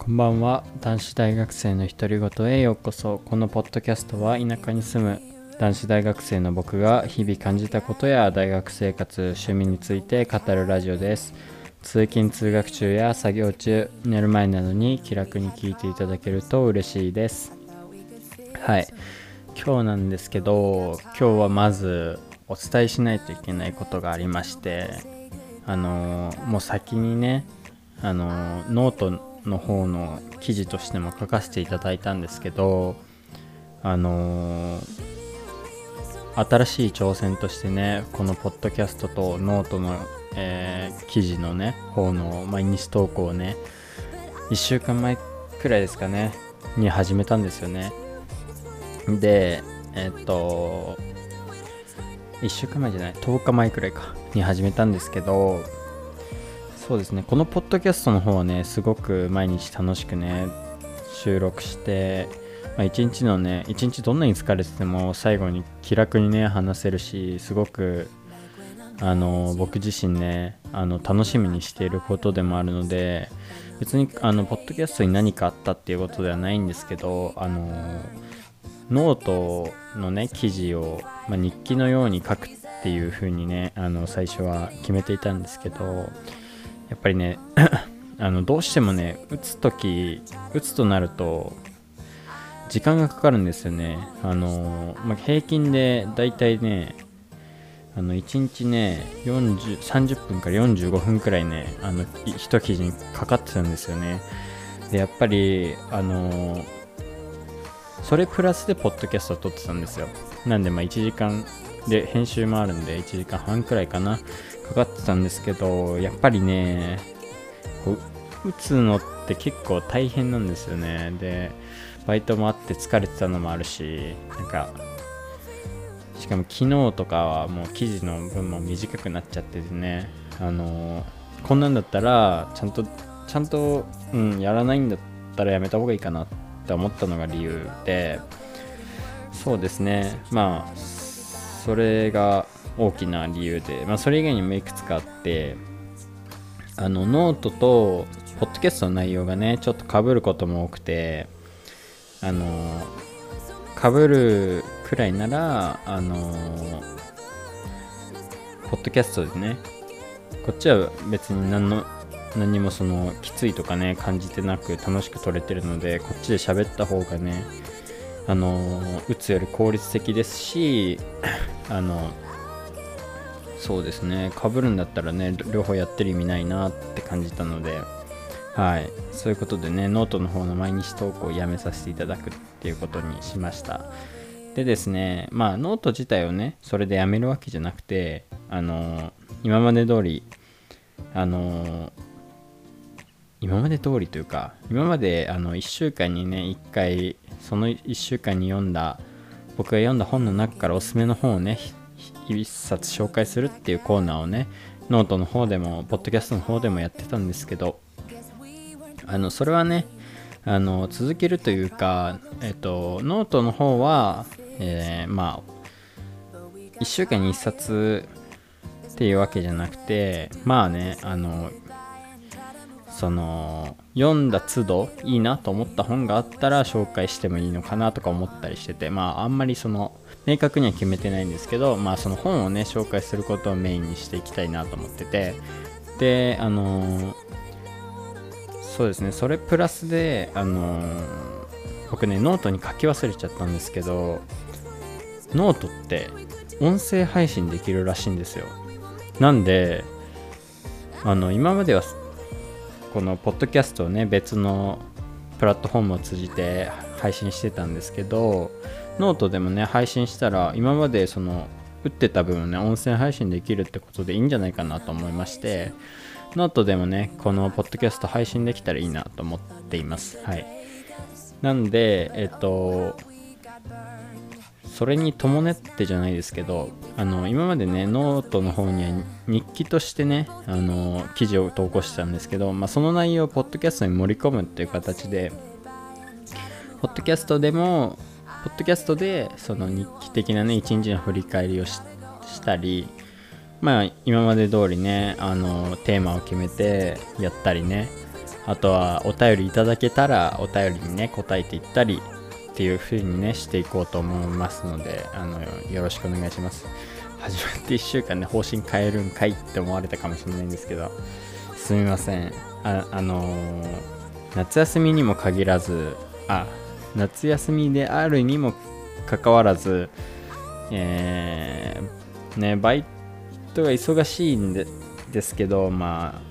こんばんは。男子大学生の独り言へようこそ。このポッドキャストは田舎に住む男子大学生の僕が日々感じたことや大学生活趣味について語るラジオです。通勤通学中や作業中寝る前などに気楽に聞いていただけると嬉しいです。はい。今日なんですけど今日はまずお伝えしないといけないことがありましてあのもう先にねあのノートの方の記事としても書かせていただいたんですけどあの新しい挑戦としてねこのポッドキャストとノートの、えー、記事のね方の毎日投稿をね1週間前くらいですかねに始めたんですよね。でえっと1週間前じゃない10日前くらいかに始めたんですけどそうですね。このポッドキャストの方はねすごく毎日楽しくね収録してまあ、一日のね一日どんなに疲れてても最後に気楽にね話せるしすごくあの僕自身ねあの楽しみにしていることでもあるので別にあのポッドキャストに何かあったっていうことではないんですけどあのノートのね記事を、まあ、日記のように書くっていう風にねあの最初は決めていたんですけどやっぱりね あのどうしてもね打つ時打つとなると時間がかかるんですよね。あの、まあ、平均でだいたいねあの1日ね40 30分から45分くらいねあの一記事にかかってたんですよね。でやっぱりあのそれプラスでポッドキャストを撮ってたんですよ。なんでまあ1時間で編集もあるんで1時間半くらいかな。かかってたんですけどやっぱりねこう打つのって結構大変なんですよね。でバイトもあって疲れてたのもあるしなんかしかも昨日とかはもう記事の分も短くなっちゃっててね。あの、こんなんだったらちゃんとちゃんと、うん、やらないんだったらやめた方がいいかなって思ったのが理由でそうですね。まあそれが大きな理由で、まあ、それ以外にもいくつかあってあのノートとポッドキャストの内容がねちょっとかぶることも多くてあのかぶるくらいならあのポッドキャストでねこっちは別に何の何もそのきついとかね感じてなく楽しく撮れてるのでこっちで喋った方がねあの打つより効率的ですしあのそうですね。かぶるんだったらね両方やってる意味ないなって感じたのではい。そういうことでねノートの方の毎日投稿をやめさせていただくっていうことにしました。でですねまあノート自体をねそれでやめるわけじゃなくてあの今まで通りあの今まで通りというか今まであの1週間にね1回その1週間に読んだ僕が読んだ本の中からおすすめの本をね1冊紹介するっていうコーナーをねノートの方でもポッドキャストの方でもやってたんですけどあのそれはねあの続けるというか、えっと、ノートの方は、えー、まあ1週間に1冊っていうわけじゃなくてまあねあのその読んだ都度いいなと思った本があったら紹介してもいいのかなとか思ったりしててまああんまりその明確には決めてないんですけどまあその本をね紹介することをメインにしていきたいなと思ってて。であのそうですねそれプラスであの僕ねノートに書き忘れちゃったんですけどノートって音声配信できるらしいんですよ。なんであの今まではこのポッドキャストをね別のプラットフォームを通じて配信してたんですけどノートでもね配信したら今までその打ってた分ね音声配信できるってことでいいんじゃないかなと思いましてノートでもねこのポッドキャスト配信できたらいいなと思っています。はい。なんでえっとそれに伴ってじゃないですけどあの今までねノートの方には日記としてねあの記事を投稿してたんですけど、まあ、その内容をポッドキャストに盛り込むっていう形でポッドキャストでもポッドキャストでその日記的なね一日の振り返りをしたりまあ今まで通りねあのテーマを決めてやったりね。あとはお便りいただけたらお便りにね答えていったりっていう風にねしていこうと思いますのであのよろしくお願いします。始まって1週間で、ね、方針変えるんかいって思われたかもしれないんですけど。すみません。ああの、夏休みにも限らずあ夏休みであるにもかかわらずえー、ねバイトが忙しいんでですけどまあ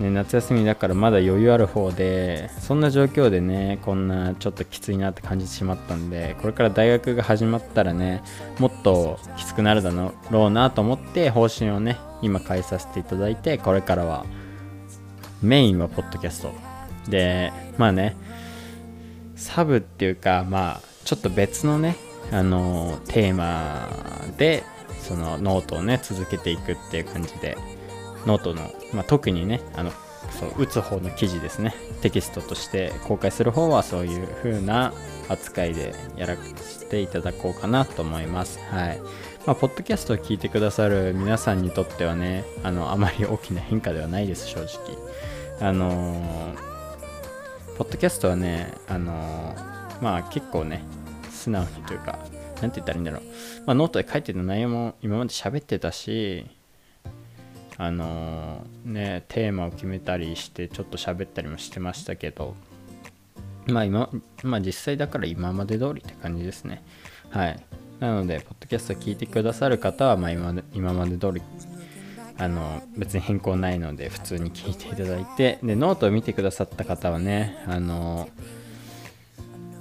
ね、夏休みだからまだ余裕ある方でそんな状況でねこんなちょっときついなって感じてしまったんでこれから大学が始まったらねもっときつくなるだろうなと思って方針をね今変えさせていただいてこれからはメインはポッドキャスト。でまあねサブっていうかまあちょっと別のねあのテーマでそのノートをね続けていくっていう感じでノートの、まあ、特にねあのそう打つ方の記事ですね。テキストとして公開する方はそういう風な扱いでやらせていただこうかなと思います。はい。まあ、ポッドキャストを聞いてくださる皆さんにとってはねあのあまり大きな変化ではないです正直。あのー、ポッドキャストはねあのー、まあ結構ね素直にというか何て言ったらいいんだろう、まあ、ノートで書いてた内容も今まで喋ってたしあのねテーマを決めたりしてちょっと喋ったりもしてましたけどまあ今まあ実際だから今まで通りって感じですね。はい。なのでポッドキャスト聞いてくださる方はまあ今今まで通りあの別に変更ないので普通に聞いていただいてでノートを見てくださった方はねあの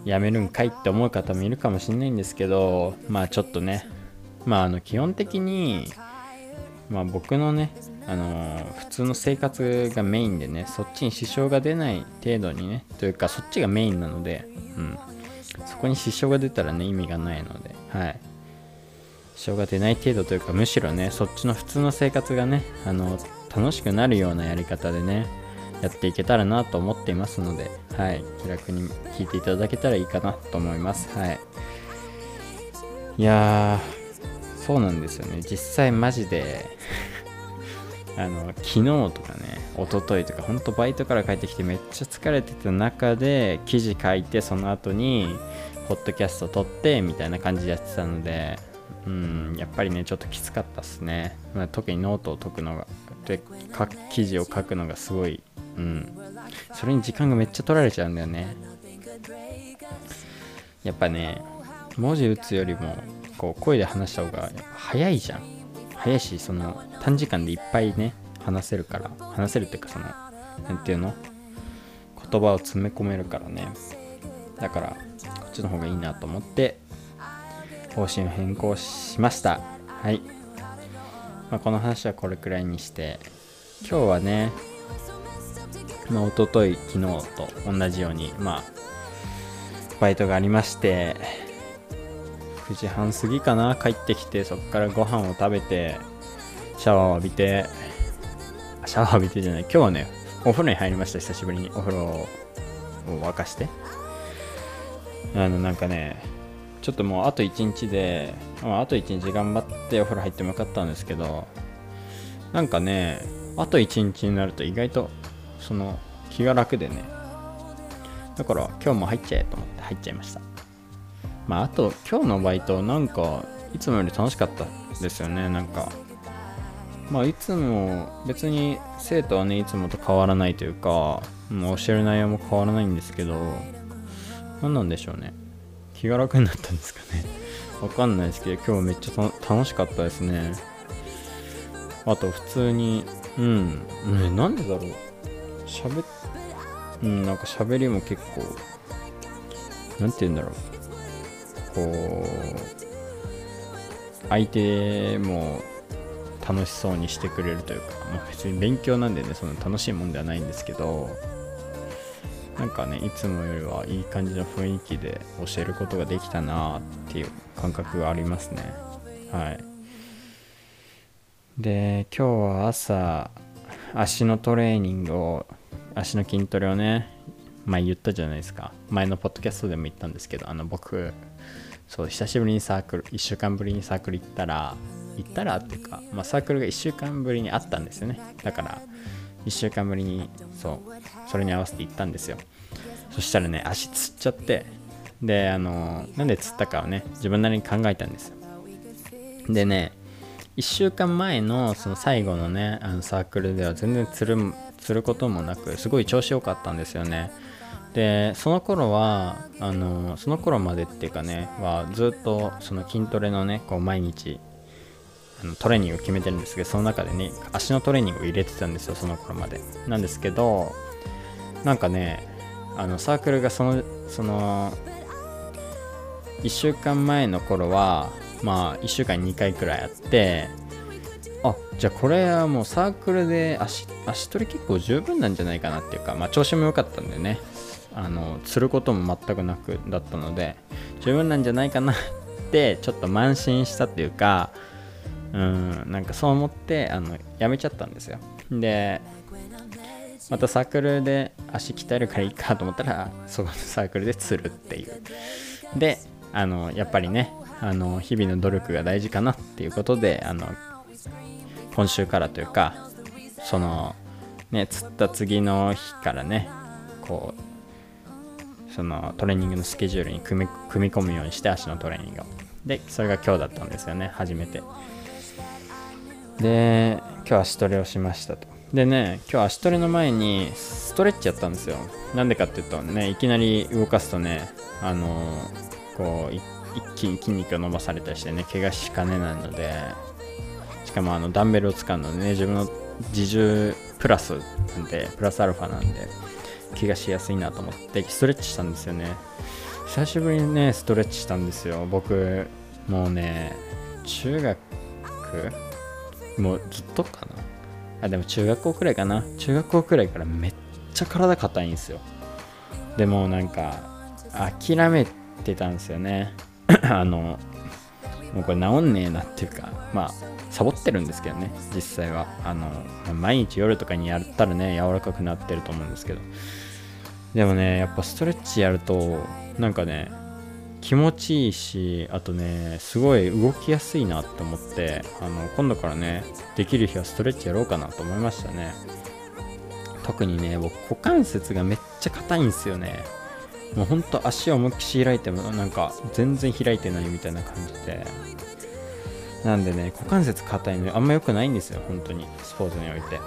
やめるんかいって思う方もいるかもしれないんですけどまあちょっとねまああの基本的にまあ、僕のね、あの、普通の生活がメインでね、そっちに支障が出ない程度にね、というかそっちがメインなので、うん、そこに支障が出たらね、意味がないので、はい。支障が出ない程度というか、むしろね、そっちの普通の生活がね、あの楽しくなるようなやり方でね、やっていけたらなと思っていますので、はい、気楽に聞いていただけたらいいかなと思います。はい。いやー、そうなんですよね実際マジで あの昨日とかね一昨日とかほんとバイトから帰ってきてめっちゃ疲れてた中で記事書いてその後にポッドキャスト撮ってみたいな感じでやってたのでうんやっぱりねちょっときつかったっすね、まあ、特にノートを解くのがで記事を書くのがすごいうん。それに時間がめっちゃ取られちゃうんだよね。やっぱね文字打つよりもこう声で話した方が早いじゃん。早いしその短時間でいっぱいね話せるから話せるっていうかその何て言うの？言葉を詰め込めるからね。だからこっちの方がいいなと思って方針を変更しました。はい、まあ、この話はこれくらいにして今日はねまあ一昨日昨日と同じようにまあバイトがありまして9時半過ぎかな帰ってきてそっからご飯を食べてシャワーを浴びてシャワー浴びてじゃない今日はねお風呂に入りました久しぶりに。お風呂を沸かして。あのなんかねちょっともうあと1日で、まあ、あと1日頑張ってお風呂入ってもよかったんですけどなんかねあと1日になると意外とその気が楽でね。だから今日も入っちゃえと思って入っちゃいました。まあ、あと今日のバイトなんかいつもより楽しかったですよね。なんかまあいつも別に生徒はねいつもと変わらないというかもう教える内容も変わらないんですけど何なんでしょうね。気が楽になったんですかね。わかんないですけど今日めっちゃ楽しかったですね。あと普通にうん。ねなんでだろう。喋っうんなんか喋りも結構なんて言うんだろう。こう相手も楽しそうにしてくれるというか、まあ、別に勉強なんでねその楽しいもんではないんですけどなんかねいつもよりはいい感じの雰囲気で教えることができたなっていう感覚がありますね。はい。で今日は朝足のトレーニングを足の筋トレをね前言ったじゃないですか。前のポッドキャストでも言ったんですけどあの僕そう久しぶりにサークル1週間ぶりにサークル行ったら行ったらっていうか、まあ、サークルが1週間ぶりにあったんですよね。だから1週間ぶりにそうそれに合わせて行ったんですよ。そしたらね足つっちゃってであのなんでつったかをね自分なりに考えたんですよ。でね1週間前のその最後のねあのサークルでは全然つるつることもなくすごい調子良かったんですよね。でその頃はあのその頃までっていうかねはずっとその筋トレのねこう毎日トレーニングを決めてるんですけどその中でね足のトレーニングを入れてたんですよその頃まで。なんですけどなんかねあのサークルがそのその1週間前の頃はまあ1週間に2回くらいあってあじゃあこれはもうサークルで足足取り結構十分なんじゃないかなっていうかまあ調子も良かったんでね。あの釣ることも全くなくだったので十分なんじゃないかなってちょっと慢心したっていうかうんなんかそう思ってあのやめちゃったんですよ。でまたサークルで足鍛えるからいいかと思ったらそこのサークルで釣るっていう。であのやっぱりねあの日々の努力が大事かなっていうことであの今週からというかそのね釣った次の日からねこうそのトレーニングのスケジュールに組み組み込むようにして足のトレーニングを。でそれが今日だったんですよね初めて。で今日足トレをしましたと。でね今日足トレの前にストレッチやったんですよ。なんでかっていうとねいきなり動かすとねあのこう一気に筋肉が伸ばされたりしてね怪我しかねないのでしかもあのダンベルを使うのでね自分の自重プラスなんでプラスアルファなんで怪我しやすいなと思ってストレッチしたんですよね。久しぶりにねストレッチしたんですよ。僕もうね中学？もうずっとかな？あでも中学校くらいかな。中学校くらいからめっちゃ体硬いんですよ。でもなんか諦めてたんですよね。あのもうこれ治んねえなっていうかまあサボってるんですけどね実際は。あの毎日夜とかにやったらね柔らかくなってると思うんですけど。でもねやっぱストレッチやるとなんかね気持ちいいしあとねすごい動きやすいなって思ってあの今度からねできる日はストレッチやろうかなと思いましたね。特にね僕股関節がめっちゃ硬いんですよね。もうほんと足を思いっきし開いてもなんか全然開いてないみたいな感じで。なんでね股関節硬いのあんま良くないんですよ本当にスポーツにおいて。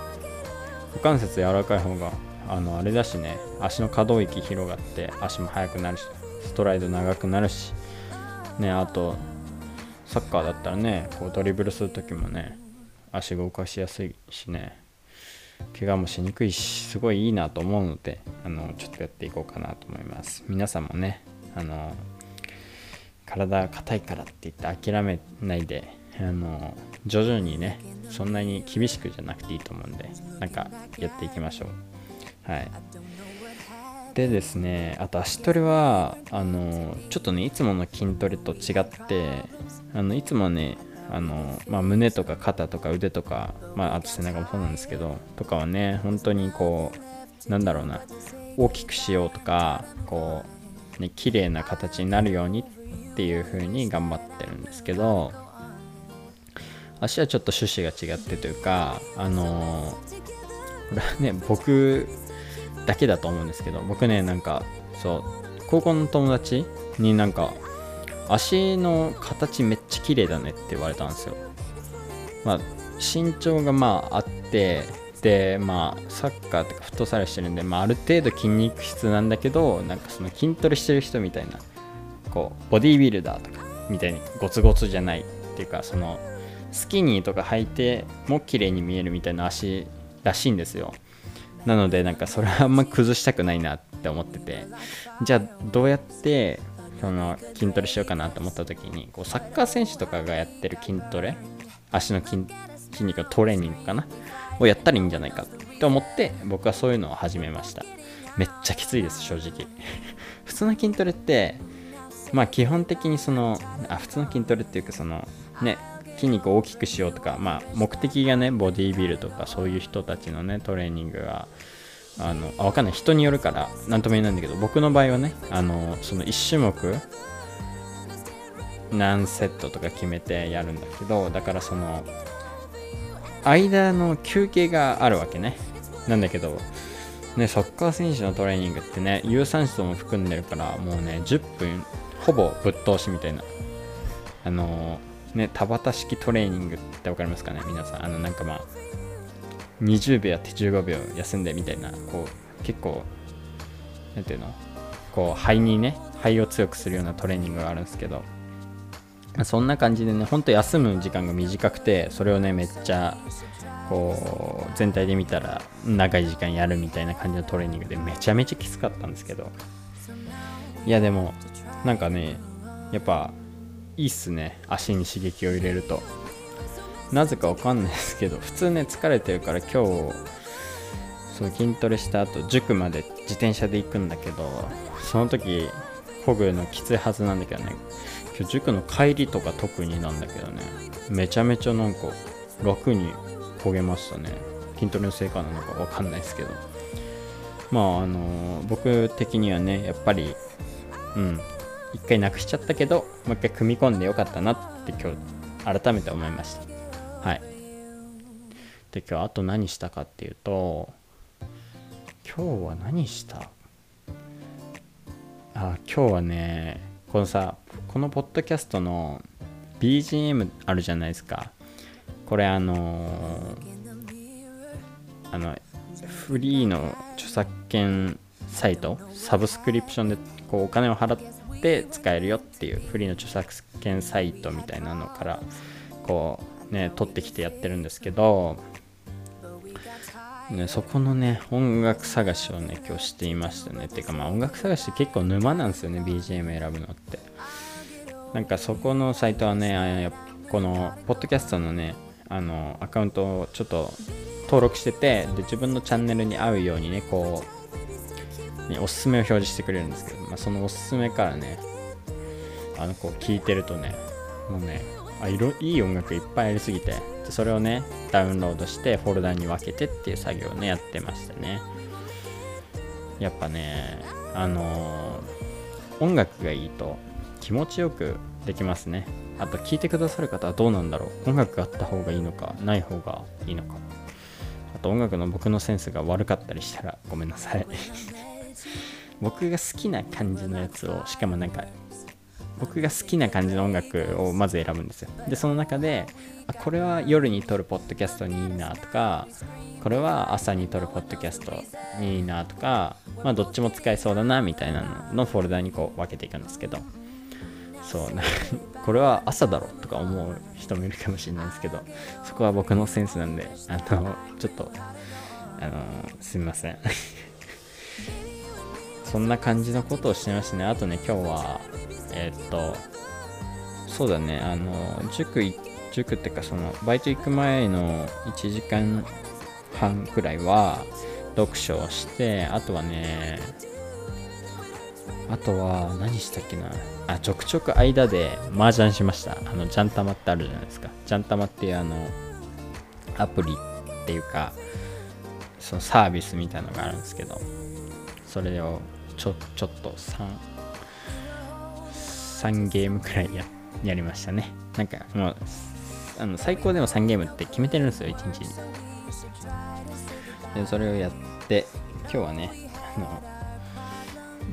股関節柔らかい方があのあれだしね足の可動域広がって足も速くなるし。ストライド長くなるしねあとサッカーだったらねこうドリブルする時もね足が動かしやすいしね怪我もしにくいしすごいいいなと思うのであのちょっとやっていこうかなと思います。皆さんもねあの体硬いからって言って諦めないであの徐々にねそんなに厳しくじゃなくていいと思うんでなんかやっていきましょう。はい。でですねあと足トレはあのちょっとねいつもの筋トレと違ってあのいつもねあの、まあ、胸とか肩とか腕とか、まあ、あと背中もそうなんですけどとかはね本当にこうなんだろうな大きくしようとかこうね綺麗な形になるようにっていう風に頑張ってるんですけど足はちょっと趣旨が違ってというかあのこれはね僕だけだと思うんですけど僕ねなんかそう高校の友達になんか足の形めっちゃ綺麗だねって言われたんですよ。まあ身長がまああってでまあサッカーとかフットサルしてるんで、まあ、ある程度筋肉質なんだけどなんかその筋トレしてる人みたいなこうボディービルダーとかみたいにゴツゴツじゃないっていうかそのスキニーとか履いても綺麗に見えるみたいな足らしいんですよ。なのでなんかそれはあんま崩したくないなって思ってて。じゃあどうやってその筋トレしようかなと思った時にこうサッカー選手とかがやってる筋トレ足の筋筋肉のトレーニングかなをやったらいいんじゃないかって思って僕はそういうのを始めました。めっちゃきついです正直。普通の筋トレってまあ基本的にそのあ普通の筋トレっていうかそのね筋肉を大きくしようとかまあ目的がねボディービルとかそういう人たちのねトレーニングがあのあ分かんない。人によるから何とも言えないんだけど僕の場合はねあのその1種目何セットとか決めてやるんだけどだからその間の休憩があるわけね。なんだけどねサッカー選手のトレーニングってね有酸素も含んでるからもうね10分ほぼぶっ通しみたいな。あの、ね田畑式トレーニングって分かりますかね？皆さん。あのなんかまあ20秒やって15秒休んでみたいなこう結構何ていうの？こう肺にね肺を強くするようなトレーニングがあるんですけどそんな感じでねほんと休む時間が短くてそれをねめっちゃこう全体で見たら長い時間やるみたいな感じのトレーニングでめちゃめちゃきつかったんですけどいやでもなんかねやっぱいいっすね足に刺激を入れると。なぜかわかんないですけど普通ね疲れてるから今日そう筋トレした後塾まで自転車で行くんだけどその時漕ぐのきついはずなんだけどね今日塾の帰りとか特になんだけどねめちゃめちゃなんか楽に焦げましたね。筋トレの成果なのかわかんないですけど。まああの、僕的にはねやっぱりうん一回なくしちゃったけどもう一回組み込んでよかったなって今日改めて思いました。はい。で今日あと何したかっていうと今日は何した？あ今日はねこのさこのポッドキャストの BGM あるじゃないですか。これあの、あのフリーの著作権サイトサブスクリプションでこうお金を払って使えるよっていうフリーの著作権サイトみたいなのからこうね取ってきてやってるんですけどね、そこのね、音楽探しをね、今日していましたね。ていうか、まあ音楽探しって結構沼なんですよね、BGM 選ぶのって。なんかそこのサイトはね、この、ポッドキャストのね、あの、アカウントをちょっと登録してて、で、自分のチャンネルに合うようにね、こう、ね、おすすめを表示してくれるんですけど、まあ、そのおすすめからね、あの、こう聞いてるとね、もうね、あいろいい音楽いっぱいありすぎて。でそれをねダウンロードしてフォルダに分けてっていう作業をねやってましたね。やっぱねあのー、音楽がいいと気持ちよくできますね。あと聴いてくださる方はどうなんだろう。音楽があった方がいいのかない方がいいのか。あと音楽の僕のセンスが悪かったりしたらごめんなさい。僕が好きな感じのやつをしかもなんか僕が好きな感じの音楽をまず選ぶんですよ。でその中であこれは夜に撮るポッドキャストにいいなとかこれは朝に撮るポッドキャストにいいなとかまあどっちも使えそうだなみたいなののフォルダにこう分けていくんですけど。そうこれは朝だろとか思う人もいるかもしれないですけどそこは僕のセンスなんであのちょっとあのすみません。そんな感じのことをしてましたね。あとね今日はえー、っと、そうだね、あの、塾、塾っていうか、その、バイト行く前の1時間半くらいは、読書をして、あとはね、あとは、何したっけな。あ、ちょくちょく間で麻雀しました。あの、ジャンタマってあるじゃないですか。ジャンタマっていうあの、アプリっていうか、そのサービスみたいなのがあるんですけど、それをちょ、ちょっと3、3ゲームくらいややりましたね。なんかもう、あの最高でも3ゲームって決めてるんですよ、1日に。で、それをやって、今日はね、あの、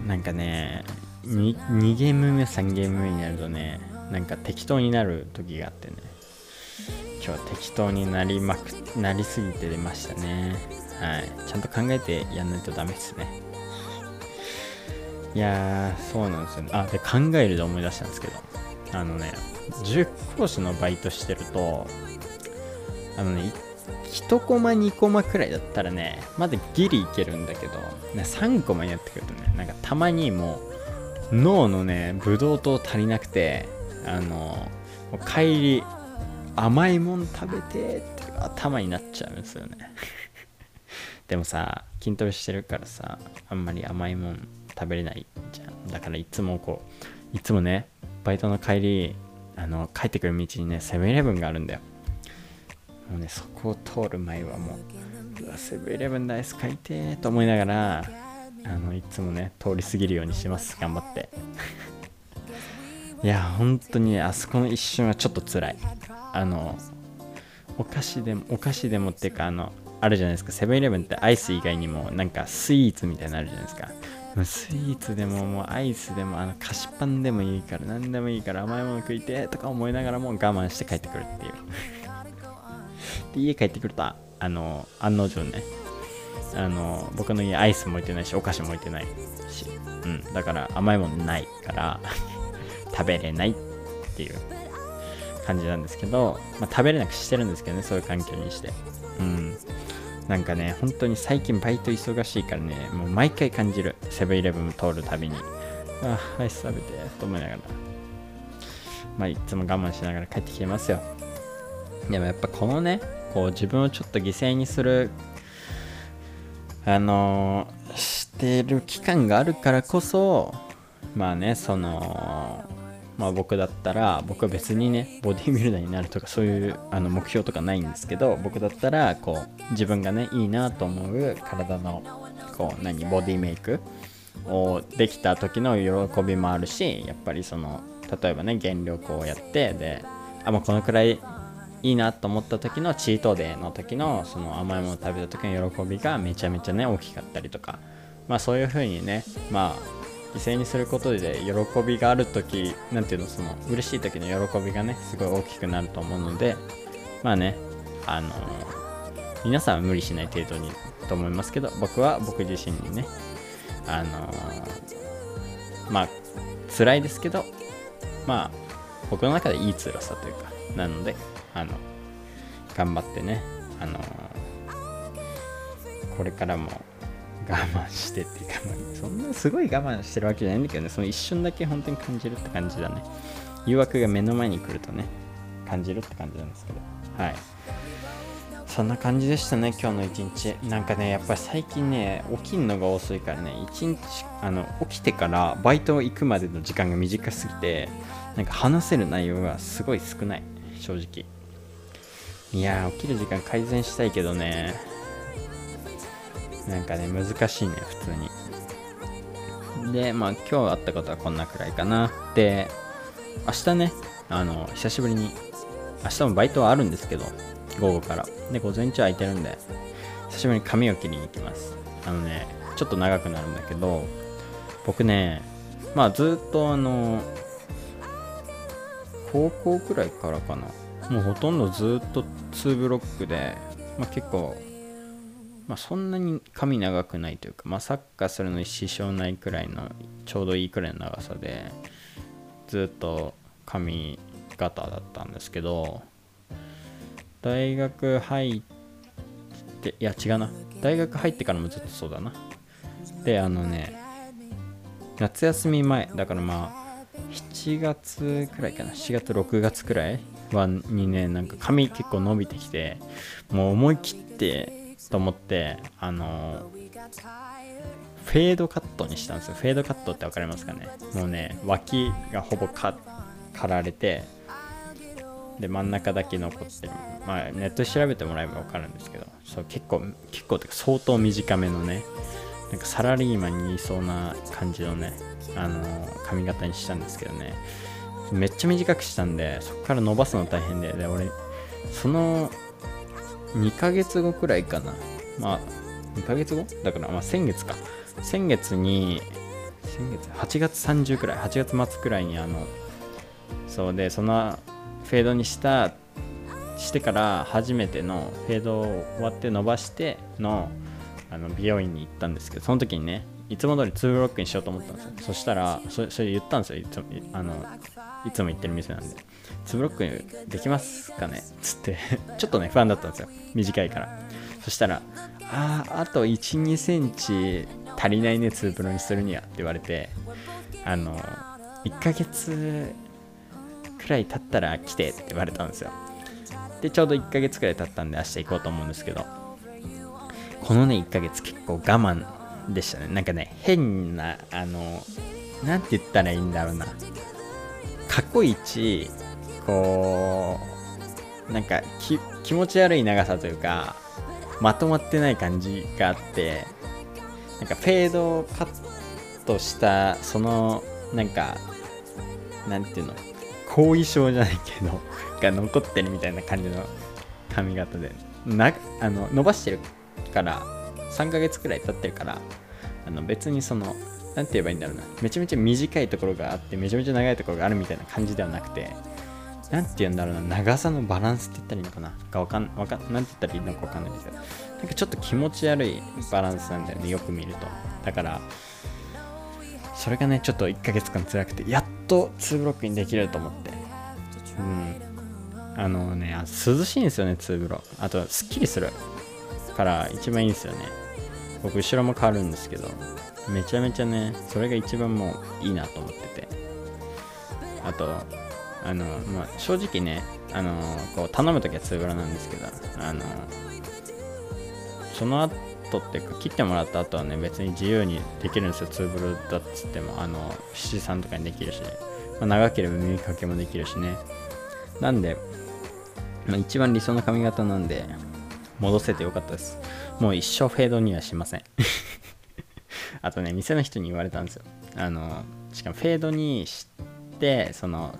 なんかね2、2ゲーム目、3ゲーム目になるとね、なんか適当になる時があってね、今日は適当になりまく、なりすぎて出ましたね。はい。ちゃんと考えてやんないとダメですね。いやー、そうなんですよね。あ、で、考えるで思い出したんですけど、あのね、塾講師のバイトしてると、あのね、1コマ2コマくらいだったらね、まだギリいけるんだけど、ね、3コマになってくるとね、なんかたまにもう、脳のね、ブドウ糖足りなくて、あの、帰り、甘いもん食べてって頭になっちゃうんですよね。でもさ、筋トレしてるからさ、あんまり甘いもん食べれないじゃん。だからいつもこういつもねバイトの帰りあの帰ってくる道にねセブンイレブンがあるんだよ。もうねそこを通る前はもううわセブンイレブンダイス買いてーと思いながらあのいつもね通り過ぎるようにしてます。頑張って。いや本当にあそこの一瞬はちょっと辛い。あのお菓子でもお菓子でもっていうかあのあるじゃないですか。セブンイレブンってアイス以外にもなんかスイーツみたいなのあるじゃないですか。スイーツでももうアイスでもあの菓子パンでもいいから何でもいいから甘いもの食いてとか思いながらも我慢して帰ってくるっていう。で家帰ってくるとあの案の定ねあの僕の家アイスも置いてないしお菓子も置いてないし、うん、だから甘いものないから 食べれないっていう感じなんですけど、まあ、食べれなくしてるんですけどねそういう環境にして。うん。なんかね本当に最近バイト忙しいからねもう毎回感じる。セブンイレブン通るたびに。あアイス食べてと思いながら。まあいつも我慢しながら帰ってきてますよ。でもやっぱこのねこう自分をちょっと犠牲にするあのー、してる期間があるからこそまあねそのまあ僕だったら僕は別にねボディービルダーになるとかそういうあの目標とかないんですけど僕だったらこう自分がねいいなと思う体のこう何ボディメイクをできた時の喜びもあるしやっぱりその例えばね減量をやってであもうこのくらいいいなと思った時のチートデーの時のその甘いものを食べた時の喜びがめちゃめちゃね大きかったりとかまあそういう風にねまあ犠牲にすることで喜びがある時なんていうのその嬉しい時の喜びがねすごい大きくなると思うのでまあねあのー、皆さんは無理しない程度にと思いますけど僕は僕自身にねあのー、まあ辛いですけどまあ僕の中でいい辛さというかなのであの頑張ってねあのこれからも慢してっていうか、そんなすごい我慢してるわけじゃないんだけどね。その一瞬だけ本当に感じるって感じだね。誘惑が目の前に来るとね感じるって感じなんですけど。はい。そんな感じでしたね今日の一日。なんかねやっぱり最近ね起きんのが遅いからね一日あの起きてからバイト行くまでの時間が短すぎてなんか話せる内容がすごい少ない。正直。いや起きる時間改善したいけどね。なんかね難しいね普通に。でまあ今日あったことはこんなくらいかな。で明日ねあの久しぶりに明日もバイトはあるんですけど午後から。で午前中空いてるんで久しぶりに髪を切りに行きます。あのねちょっと長くなるんだけど僕ねまあずっとあの高校くらいからかな。もうほとんどずっと2ブロックで、まあ、結構、まあ、そんなに髪長くないというか、まあ、サッカーするのに支障ないくらいのちょうどいいくらいの長さでずっと髪型だったんですけど大学入っていや違うな。大学入ってからもずっとそうだな。であのね夏休み前だからまあ7月くらいかな。7月6月くらいはにねなんか髪結構伸びてきてもう思い切ってと思ってあのフェードカットにしたんですよ。フェードカットって分かりますかね？もうね脇がほぼ刈られてで真ん中だけ残ってる。まあネット調べてもらえば分かるんですけどそう結構結構相当短めのねなんかサラリーマンにいそうな感じのねあの髪型にしたんですけどね。めっちゃ短くしたんでそこから伸ばすの大変でで俺その2ヶ月後くらいかな。まあ2ヶ月後？だからまあ先月か。先月に先月？8月30くらい。8月末くらいにあのそうでそのフェードにしたしてから初めてのフェードを終わって伸ばしてのあの美容院に行ったんですけどその時にねいつも通り2ブロックにしようと思ったんですよ。そしたらそそれ言ったんですよ。いつもあのいつも行ってる店なんで。2ブロックできますかね？つって。ちょっとね不安だったんですよ。短いから。そしたらあああと1 2センチ足りないね2ブロにするにはって言われてあの1ヶ月くらい経ったら来てって言われたんですよ。でちょうど1ヶ月くらい経ったんで明日行こうと思うんですけどこのね1ヶ月結構我慢でしたね。なんかね変なあの何て言ったらいいんだろうな。過去一こうなんか気持ち悪い長さというかまとまってない感じがあってなんかフェードをカットしたそのなんかなんていうの後遺症じゃないけどが残ってるみたいな感じの髪型でなあの伸ばしてるから3ヶ月くらい経ってるからあの別にその何て言えばいいんだろうな。めちゃめちゃ短いところがあってめちゃめちゃ長いところがあるみたいな感じではなくて何て言うんだろうな。長さのバランスって言ったらいいのかな。がわかんわかて言ったらいいのかわかんないですけどなんかちょっと気持ち悪いバランスなんだよねよく見ると。だからそれがねちょっと1ヶ月間辛くてやっと2ブロックにできると思って。うん。あのね涼しいんですよね2ブロ。あとすっきりするから一番いいんですよね。僕後ろも変わるんですけどめちゃめちゃねそれが一番もういいなと思ってて。あとあのまあ正直ねあのこう頼む時は2ブロなんですけどあのその後っていうか切ってもらった後はね別に自由にできるんですよ。ツーブルだっつってもあの七さんとかにできるし、まあ、長ければ耳かけもできるしね。なんで、まあ、一番理想の髪型なんで戻せてよかったです。もう一生フェードにはしません。あとね店の人に言われたんですよ。あのしかもフェードにしてその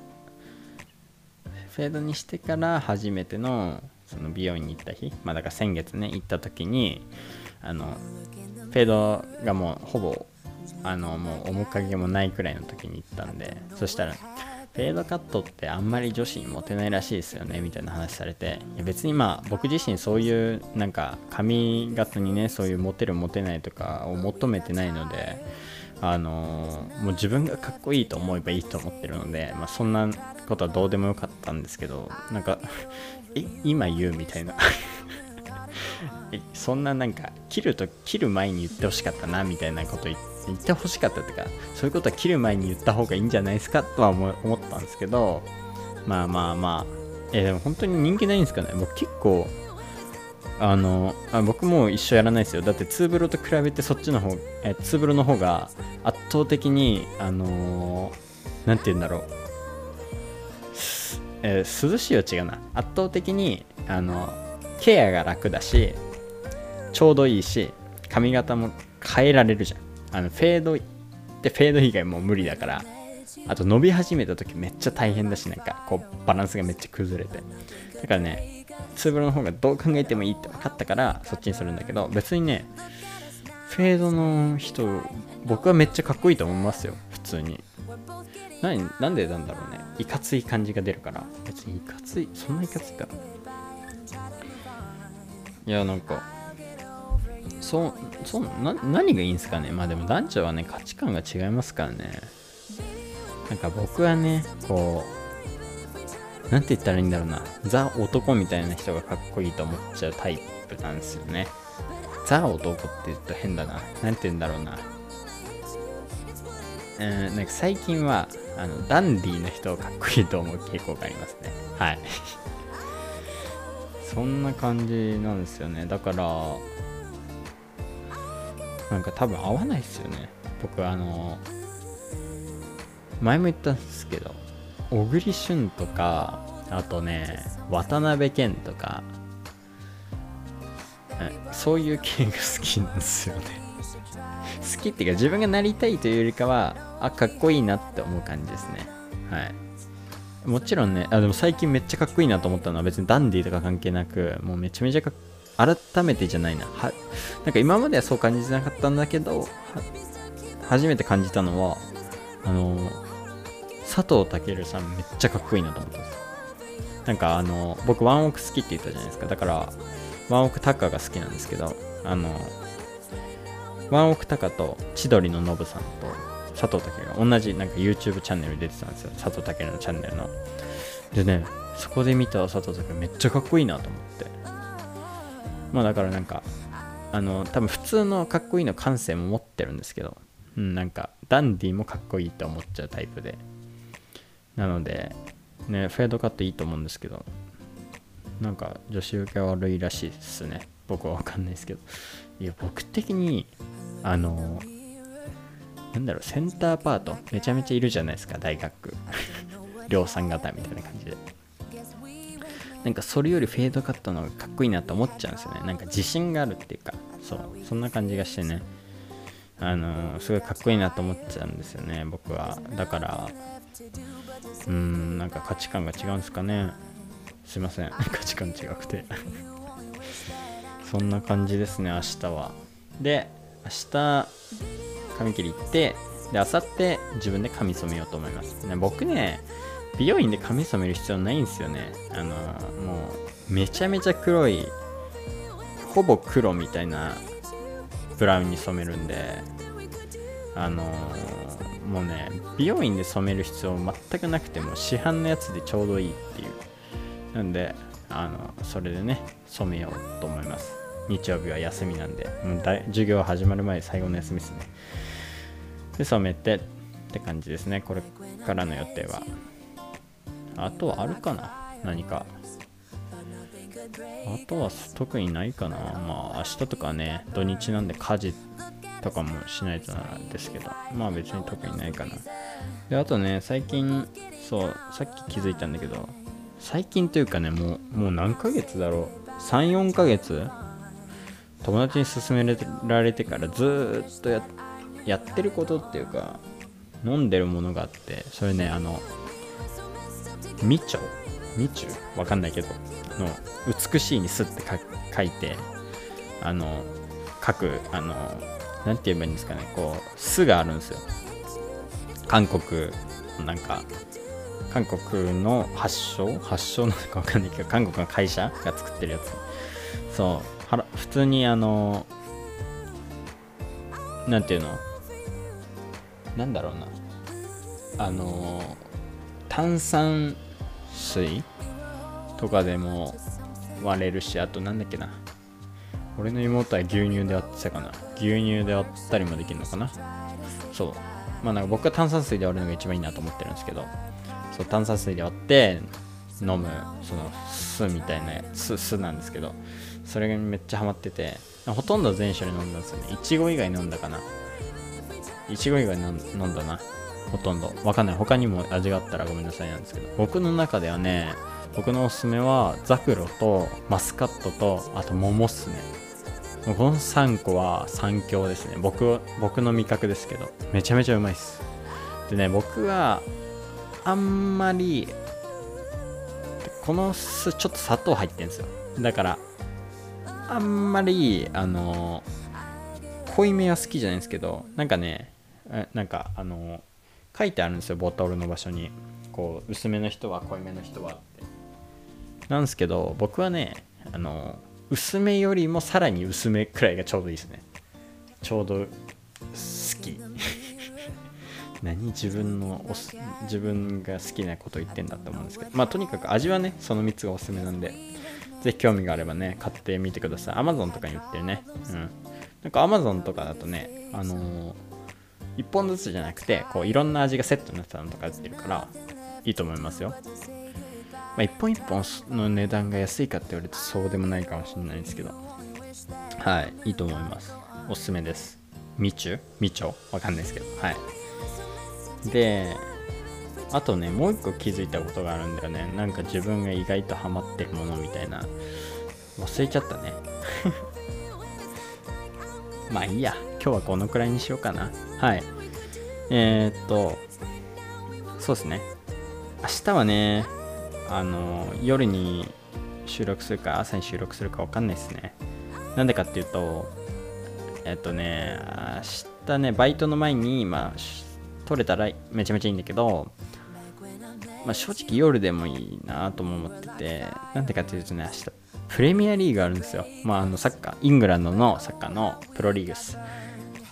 フェードにしてから初めてのその美容院に行った日。まあだから先月ね行った時にあのフェードがもうほぼあのもう面影もないくらいの時に行ったんでそしたらフェードカットってあんまり女子にモテないらしいですよねみたいな話されて別にまあ僕自身そういうなんか髪型にねそういうモテるモテないとかを求めてないのであの、もう自分がかっこいいと思えばいいと思ってるので、まあ、そんなことはどうでもよかったんですけどなんか え今言うみたいな。そんななんか切ると切る前に言ってほしかったなみたいなこと言って言ってほしかったっていうかそういうことは切る前に言った方がいいんじゃないですかとは思ったんですけどまあまあまあえでも本当に人気ないんですかね。僕結構あのあ僕も一緒やらないですよ。だってツーブロと比べてそっちの方えツーブロの方が圧倒的にあの何、て言うんだろう。えー、涼しいは違うな。圧倒的にあのケアが楽だしちょうどいいし髪型も変えられるじゃん。あのフェードってフェード以外もう無理だからあと伸び始めた時めっちゃ大変だしなんかこうバランスがめっちゃ崩れて。だからねツーブロの方がどう考えてもいいって分かったからそっちにするんだけど別にねフェードの人僕はめっちゃかっこいいと思いますよ。普通に。何なんでなんだろうね。いかつい感じが出るから。別にいかついそんないかついかいやなんかそそうな何がいいんですかね？まあでも男女はね価値観が違いますからね。なんか僕はねこうなんて言ったらいいんだろうな。ザ男みたいな人がかっこいいと思っちゃうタイプなんですよね。ザ男って言うと変だな。なんて言うんだろうな。うんなんか最近はあのダンディーな人をかっこいいと思う傾向がありますね。はい。そんな感じなんですよね。だからなんか多分合わないですよね。僕あの前も言ったんですけど小栗旬とかあとね渡辺謙とかそういう系が好きなんですよね。好きっていうか自分がなりたいというよりかはあかっこいいなって思う感じですね。はい。もちろんねあでも最近めっちゃかっこいいなと思ったのは別にダンディとか関係なくもうめちゃめちゃかっ改めてじゃないな。はなんか今まではそう感じてなかったんだけど初めて感じたのはあの佐藤健さんめっちゃかっこいいなと思ったんですなんかあの僕ワンオク好きって言ったじゃないですか。だからワンオクタカが好きなんですけどあのワンオクタカと千鳥のノブさんと佐藤健が同じなんか YouTube チャンネルに出てたんですよ。佐藤健のチャンネルの。でねそこで見た佐藤健めっちゃかっこいいなと思って。まあだからなんかあの多分普通のかっこいいの感性も持ってるんですけど、うん、なんかダンディもかっこいいと思っちゃうタイプで。なのでねフェードカットいいと思うんですけどなんか女子受け悪いらしいですね。僕は分かんないですけど。いや僕的にあのなんだろうセンターパートめちゃめちゃいるじゃないですか大学。量産型みたいな感じで。なんかそれよりフェードカットの方がかっこいいなと思っちゃうんですよね。なんか自信があるっていうかそうそんな感じがしてね。あの、すごいかっこいいなと思っちゃうんですよね僕は。だからうーんなんか価値観が違うんですかね。すいません。価値観違くて。そんな感じですね明日は。で明日髪切り行ってで明後日自分で髪染めようと思います。ね僕ね美容院で髪染める必要ないんですよね。あのもうめちゃめちゃ黒いほぼ黒みたいなブラウンに染めるんで。あの、もうね美容院で染める必要全くなくても市販のやつでちょうどいいっていう。なんであのそれでね染めようと思います。日曜日は休みなんで。もう授業始まる前最後の休みですね。で染めてって感じですね。これからの予定は。あとはあるかな。何か。あとは特にないかな。まあ明日とかね土日なんで家事とかもしないとなんですけど。まあ別に特にないかな。であとね最近そうさっき気づいたんだけど最近というかねもうもう何ヶ月だろう。34ヶ月？友達に勧められてからずっとややってることっていうか飲んでるものがあってそれねあのみちょみちゅわかんないけど。の美しいにすって書いてあの書くあのなんて言えばいいんですかね。こう巣があるんですよ。韓国なんか韓国の発祥？発祥なのかわかんないけど韓国の会社が作ってるやつ。そう。はら普通にあのなんていうの？なんだろうな。あの炭酸水とかでも割れるしあとなんだっけな。俺の妹は牛乳で割ってたかな。牛乳で割ったりもできるのかな。そう。まあなんか僕は炭酸水で割るのが一番いいなと思ってるんですけど。そう炭酸水で割って飲むその酢みたいな酢酢なんですけど。それがめっちゃハマってて。ほとんど全種類飲んだんですよね。いちご以外飲んだかな。いちご以外飲んだな。ほとんど。わかんない。他にも味があったらごめんなさいなんですけど。僕の中ではね僕のおすすめはザクロとマスカットとあと桃っすね。この3個は最強ですね。僕僕の味覚ですけど。めちゃめちゃうまいっす。でね僕はあんまりこの酢ちょっと砂糖入ってんですよ。だからあんまりあの濃いめは好きじゃないんですけどなんかねなんかあの書いてあるんですよボトルの場所に。こう薄めの人は濃いめの人はって。なんですけど僕はねあの薄めよりもさらに薄めくらいがちょうどいいですね。ちょうど好き。何自分のおす自分が好きなこと言ってんだと思うんですけど。まあとにかく味はねその3つがおすすめなんで。ぜひ興味があればね買ってみてください。Amazon とかに売ってるね。うん。なんか Amazon とかだとねあのー、1本ずつじゃなくてこういろんな味がセットになったのとか売ってるからいいと思いますよ。まあ、1本1本の値段が安いかって言われるとそうでもないかもしれないですけど。はいいいと思います。おすすめです。みちゅみちょわかんないですけど。はい。であとねもう一個気づいたことがあるんだよね。なんか自分が意外とハマってるものみたいな。忘れちゃったね。まあいいや。今日はこのくらいにしようかな。はい。えー、っとそうですね。明日はねあの夜に収録するか朝に収録するか分かんないですね。なんでかっていうとえっとね明日ねバイトの前にまあ取れたらめちゃめちゃいいんだけどまあ、正直夜でもいいなとも思っててなんでかっていうとね明日プレミアリーグあるんですよ。まああのサッカーイングランドのサッカーのプロリーグス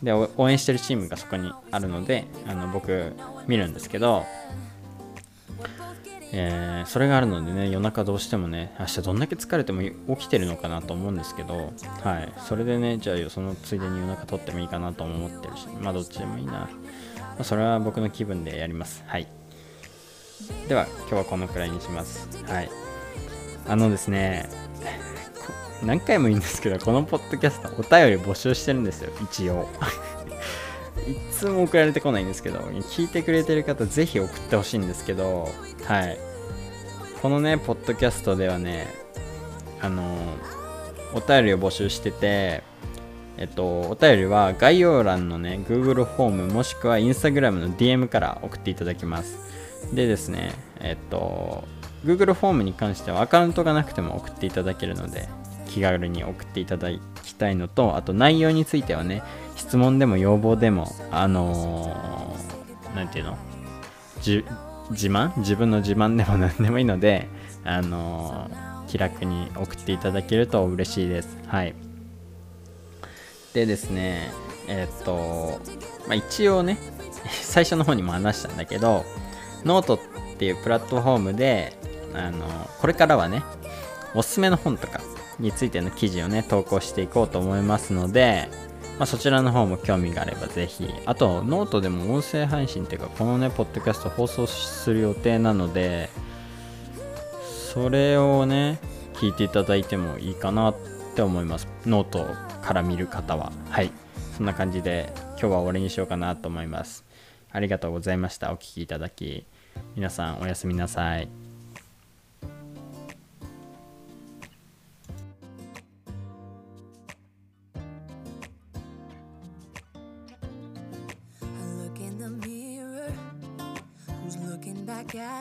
で応援してるチームがそこにあるのであの僕見るんですけどえー、それがあるのでね夜中どうしてもね明日どんだけ疲れても起きてるのかなと思うんですけどはい。それでねじゃあそのついでに夜中撮ってもいいかなと思ってるしまあどっちでもいいな、まあ、それは僕の気分でやります。はい。では今日はこのくらいにします。はい。あのですね何回も言うんですけどこのポッドキャストお便り募集してるんですよ一応いつも送られてこないんですけど、聞いてくれてる方、ぜひ送ってほしいんですけど、はい。このね、ポッドキャストではね、あのお便りを募集してて、えっと、お便りは概要欄のね、Google フォームもしくは Instagram の DM から送っていただきます。でですね、えっと、Google フォームに関してはアカウントがなくても送っていただけるので気軽に送っていただきたいのとあと内容についてはね質問でも要望でもあの何、て言うの？自慢？自分の自慢でも 何でもいいのであの気楽に送っていただけると嬉しいです。はい。でですねえー、っと、まあ、一応ね 最初の方にも話したんだけどノートっていうプラットフォームであのこれからはねおすすめの本とかについての記事をね投稿していこうと思いますので、まあ、そちらの方も興味があればぜひ。あとノートでも音声配信っていうかこのねポッドキャスト放送する予定なのでそれをね聞いていただいてもいいかなって思います。ノートから見る方は。はい。そんな感じで今日は終わりにしようかなと思います。ありがとうございました。お聴きいただき。皆さんおやすみなさい。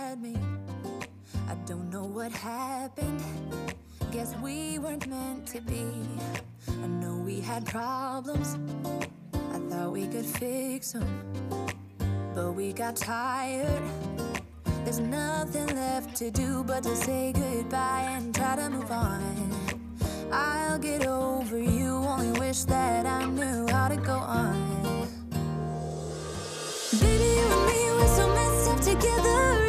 had me. I don't know what happened. Guess we weren't meant to be. I know we had problems. I thought we could fix them. But we got tired. There's nothing left to do but to say goodbye and try to move on. I'll get over you, only wish that I knew how to go on. Baby, you and me were so messed up together.